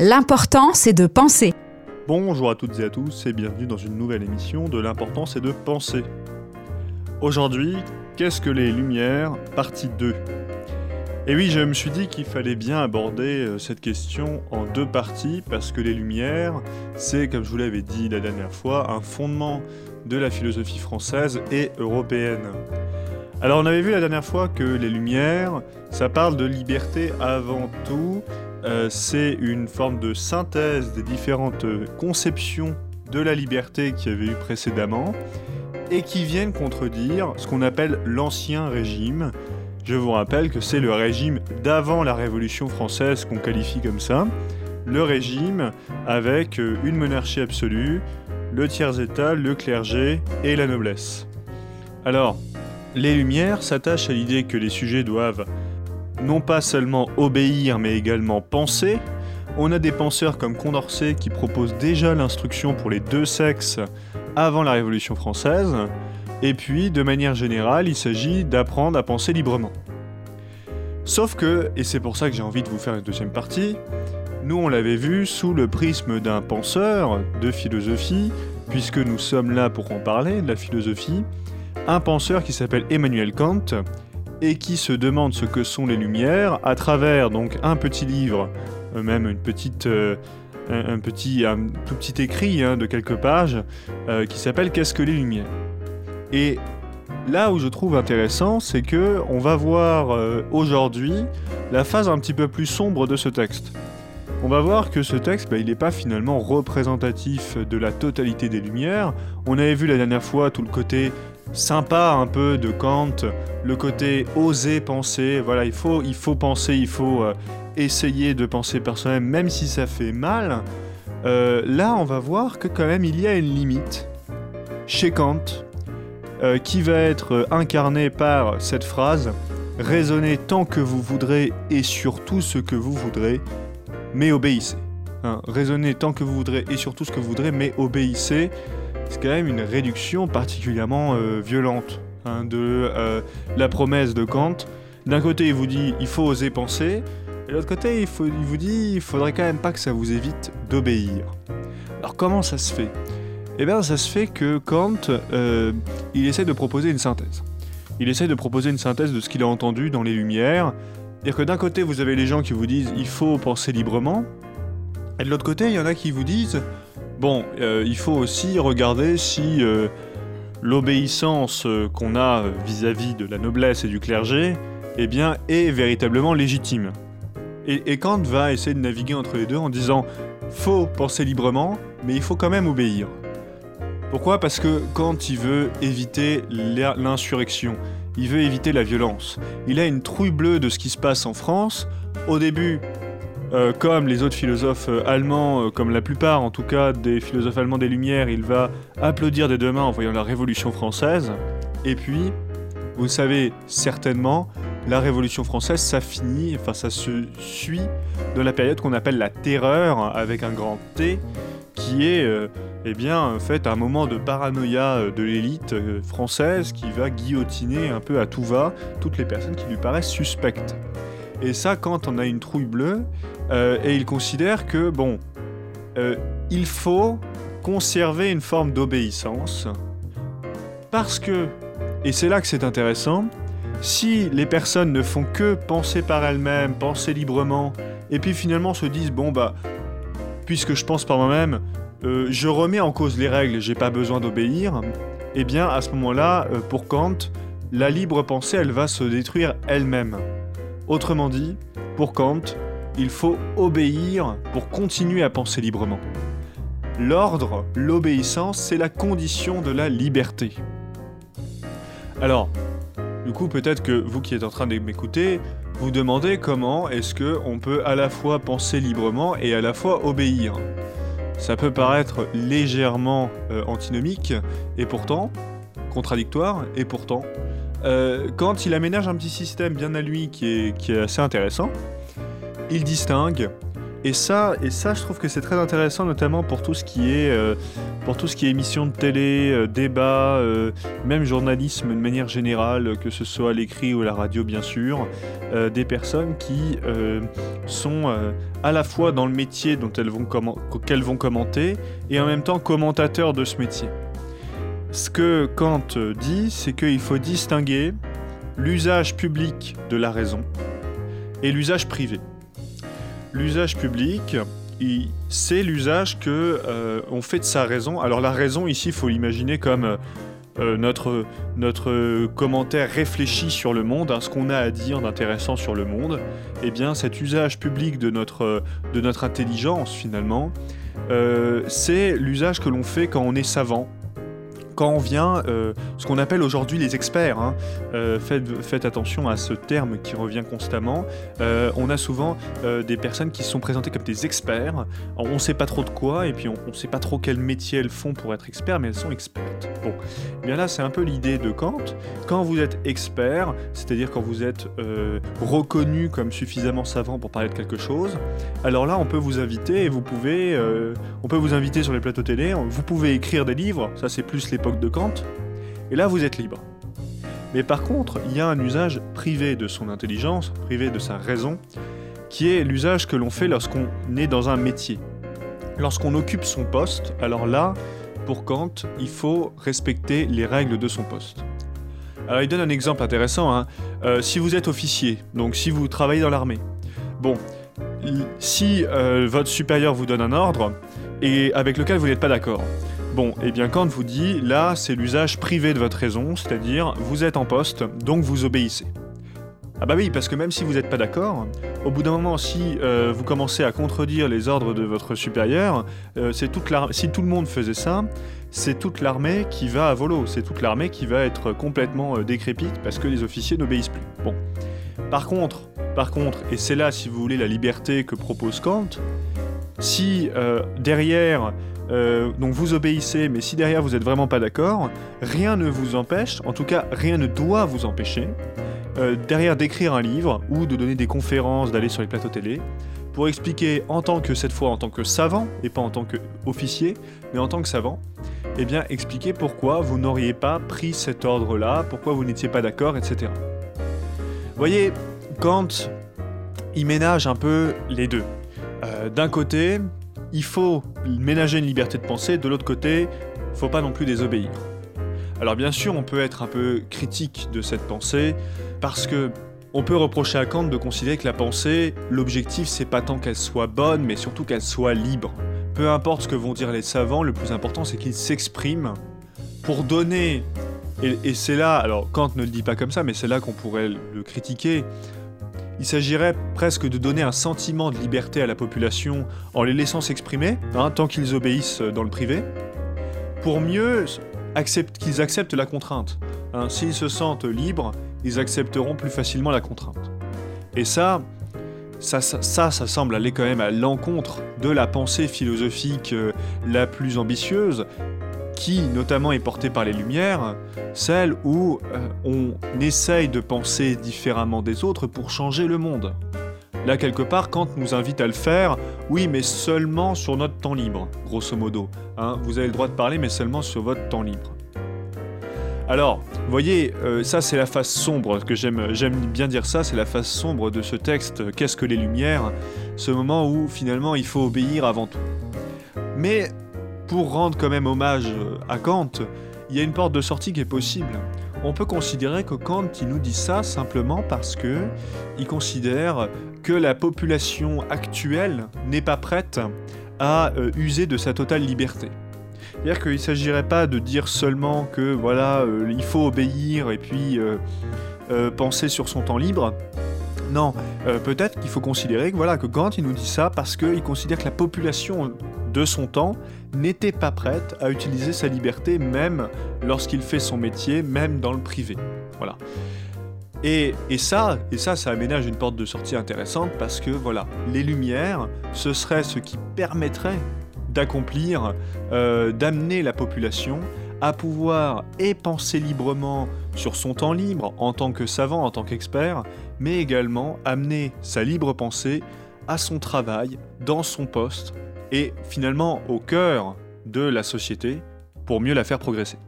L'important, c'est de penser. Bonjour à toutes et à tous et bienvenue dans une nouvelle émission de L'important, c'est de penser. Aujourd'hui, qu'est-ce que les Lumières Partie 2. Et oui, je me suis dit qu'il fallait bien aborder euh, cette question en deux parties parce que les Lumières, c'est, comme je vous l'avais dit la dernière fois, un fondement de la philosophie française et européenne. Alors on avait vu la dernière fois que les Lumières, ça parle de liberté avant tout, euh, c'est une forme de synthèse des différentes conceptions de la liberté qu'il y avait eu précédemment et qui viennent contredire ce qu'on appelle l'ancien régime. Je vous rappelle que c'est le régime d'avant la Révolution française qu'on qualifie comme ça. Le régime avec une monarchie absolue, le tiers-état, le clergé et la noblesse. Alors, les Lumières s'attachent à l'idée que les sujets doivent non pas seulement obéir mais également penser. On a des penseurs comme Condorcet qui proposent déjà l'instruction pour les deux sexes avant la Révolution française. Et puis, de manière générale, il s'agit d'apprendre à penser librement. Sauf que, et c'est pour ça que j'ai envie de vous faire une deuxième partie, nous on l'avait vu sous le prisme d'un penseur de philosophie, puisque nous sommes là pour en parler, de la philosophie, un penseur qui s'appelle Emmanuel Kant, et qui se demande ce que sont les lumières à travers donc un petit livre, euh, même euh, un, petit, tout petit écrit hein, de quelques pages euh, qui s'appelle Qu'est-ce que les lumières? Et là où je trouve intéressant, c'est que on va voir aujourd'hui la phase un petit peu plus sombre de ce texte. On va voir que ce texte, bah, il n'est pas finalement représentatif de la totalité des Lumières. On avait vu la dernière fois tout le côté sympa un peu de Kant, le côté oser penser, voilà, il faut, il faut penser, il faut euh, essayer de penser personnellement, même si ça fait mal. Euh, là, on va voir que quand même il y a une limite chez Kant, euh, qui va être incarnée par cette phrase raisonnez tant que vous voudrez et sur tout ce que vous voudrez, mais obéissez. Hein, raisonnez tant que vous voudrez et sur tout ce que vous voudrez, mais obéissez c'est quand même une réduction particulièrement euh, violente hein, de euh, la promesse de Kant. D'un côté, il vous dit il faut oser penser, et de l'autre côté, il, vous dit il faudrait quand même pas que ça vous évite d'obéir. Alors comment ça se fait? Eh bien, ça se fait que Kant, euh, il essaie de proposer une synthèse. Il essaie de proposer une synthèse de ce qu'il a entendu dans les Lumières. C'est-à-dire que d'un côté, vous avez les gens qui vous disent il faut penser librement, et de l'autre côté, il y en a qui vous disent Bon, euh, il faut aussi regarder si euh, l'obéissance euh, qu'on a vis-à-vis de la noblesse et du clergé eh bien, est véritablement légitime. Et, Kant va essayer de naviguer entre les deux en disant faut penser librement, mais il faut quand même obéir. Pourquoi? Parce que Kant il veut éviter l'insurrection, il veut éviter la violence. Il a une trouille bleue de ce qui se passe en France. Au début, euh, comme les autres philosophes euh, allemands, euh, comme la plupart en tout cas des philosophes allemands des Lumières, il va applaudir des deux mains en voyant la Révolution française. Et puis, vous savez certainement, la Révolution française, ça finit, enfin ça se suit dans la période qu'on appelle la Terreur avec un grand T, qui est eh bien, en fait, un moment de paranoïa de l'élite française qui va guillotiner un peu à tout va toutes les personnes qui lui paraissent suspectes. Et ça, quand on a une trouille bleue, euh, et il considère que, bon, euh, il faut conserver une forme d'obéissance, parce que, et c'est là que c'est intéressant, si les personnes ne font que penser par elles-mêmes, penser librement, et puis finalement se disent, bon bah, puisque je pense par moi-même, euh, je remets en cause les règles, j'ai pas besoin d'obéir, eh bien à ce moment-là, pour Kant, la libre pensée, elle va se détruire elle-même. Autrement dit, pour Kant, il faut obéir pour continuer à penser librement. L'ordre, l'obéissance, c'est la condition de la liberté. Alors, du coup, peut-être que vous qui êtes en train de m'écouter, vous demandez comment est-ce que on peut à la fois penser librement et à la fois obéir. Ça peut paraître légèrement euh, antinomique, et pourtant, contradictoire, et pourtant, euh, quand il aménage un petit système bien à lui qui est, assez intéressant, il distingue Et ça, et ça, je trouve que c'est très intéressant, notamment pour tout ce qui est, euh, qui est émission de télé, euh, débat, euh, même journalisme de manière générale, que ce soit l'écrit ou la radio, bien sûr, des personnes qui sont à la fois dans le métier dont elles vont qu'elles vont commenter et en même temps commentateurs de ce métier. Ce que Kant dit, c'est qu'il faut distinguer l'usage public de la raison et l'usage privé. L'usage public, c'est l'usage que euh, on fait de sa raison. Alors la raison ici, il faut l'imaginer comme euh, euh, notre, commentaire réfléchi sur le monde, hein, ce qu'on a à dire d'intéressant sur le monde. Eh bien, cet usage public de notre intelligence, finalement, c'est l'usage que l'on fait quand on est savant, quand vient, euh, ce qu'on appelle aujourd'hui les experts, hein, euh, faites, attention à ce terme qui revient constamment, euh, on a souvent des personnes qui sont présentées comme des experts, on ne sait pas trop de quoi, et puis on ne sait pas trop quel métier elles font pour être experts, mais elles sont expertes. Bon, eh bien là c'est un peu l'idée de Kant, quand vous êtes expert, c'est-à-dire quand vous êtes reconnu comme suffisamment savant pour parler de quelque chose, alors là on peut vous inviter, et vous pouvez, on peut vous inviter sur les plateaux télé, vous pouvez écrire des livres, ça c'est plus l'époque de Kant, et là vous êtes libre. Mais par contre, il y a un usage privé de son intelligence, privé de sa raison, qui est l'usage que l'on fait lorsqu'on est dans un métier. Lorsqu'on occupe son poste, alors là, pour Kant, il faut respecter les règles de son poste. Alors il donne un exemple intéressant. Hein. Euh, si vous êtes officier, donc si vous travaillez dans l'armée, bon, si euh, votre supérieur vous donne un ordre et avec lequel vous n'êtes pas d'accord, Bon, et eh bien Kant vous dit, là c'est l'usage privé de votre raison, c'est-à-dire vous êtes en poste, donc vous obéissez. Ah bah oui, parce que même si vous n'êtes pas d'accord, au bout d'un moment, si euh, vous commencez à contredire les ordres de votre supérieur, euh, toute si tout le monde faisait ça, c'est toute l'armée qui va à volo, c'est toute l'armée qui va être complètement euh, décrépite parce que les officiers n'obéissent plus. Bon. Par contre, par contre, et c'est là, si vous voulez, la liberté que propose Kant, si derrière euh, donc vous obéissez, mais si derrière vous n'êtes vraiment pas d'accord, rien ne vous empêche, en tout cas rien ne doit vous empêcher, euh, derrière d'écrire un livre ou de donner des conférences, d'aller sur les plateaux télé, pour expliquer en tant que cette fois en tant que savant et pas en tant qu'officier, mais en tant que savant, eh bien expliquer pourquoi vous n'auriez pas pris cet ordre-là, pourquoi vous n'étiez pas d'accord, etc. Vous voyez, Kant, il ménage un peu les deux. Euh, d'un côté, il faut ménager une liberté de pensée, de l'autre côté, faut pas non plus désobéir. Alors bien sûr, on peut être un peu critique de cette pensée parce que on peut reprocher à Kant de considérer que la pensée, l'objectif c'est pas tant qu'elle soit bonne, mais surtout qu'elle soit libre. Peu importe ce que vont dire les savants, le plus important c'est qu'ils s'expriment pour donner. Et c'est là, alors Kant ne le dit pas comme ça, mais c'est là qu'on pourrait le critiquer. Il s'agirait presque de donner un sentiment de liberté à la population en les laissant s'exprimer, hein, tant qu'ils obéissent dans le privé, pour mieux qu'ils acceptent la contrainte. Hein. S'ils se sentent libres, ils accepteront plus facilement la contrainte. Et ça, ça, ça, semble aller quand même à l'encontre de la pensée philosophique euh, la plus ambitieuse, qui notamment est portée par les Lumières, celle où euh, on essaye de penser différemment des autres pour changer le monde. Là, quelque part, Kant nous invite à le faire, oui, mais seulement sur notre temps libre, grosso modo. Hein. vous avez le droit de parler, mais seulement sur votre temps libre. Alors, vous voyez, euh, ça c'est la face sombre, que j'aime, j'aime bien dire ça, c'est la face sombre de ce texte, Qu'est-ce que les Lumières? Ce moment où finalement il faut obéir avant tout. Mais pour rendre quand même hommage euh, à Kant, il y a une porte de sortie qui est possible. On peut considérer que Kant nous dit ça simplement parce que il considère que la population actuelle n'est pas prête à euh, user de sa totale liberté. C'est-à-dire qu'il ne s'agirait pas de dire seulement que voilà, euh, il faut obéir et puis penser sur son temps libre. Non, peut-être qu'il faut considérer que voilà que il nous dit ça parce qu'il considère que la population de son temps n'était pas prête à utiliser sa liberté même lorsqu'il fait son métier, même dans le privé. Voilà. Et, ça, et ça, ça aménage une porte de sortie intéressante parce que voilà, les lumières, ce serait ce qui permettrait d'accomplir, euh, d'amener la population à pouvoir et penser librement sur son temps libre en tant que savant, en tant qu'expert, mais également amener sa libre pensée à son travail, dans son poste, et finalement au cœur de la société pour mieux la faire progresser.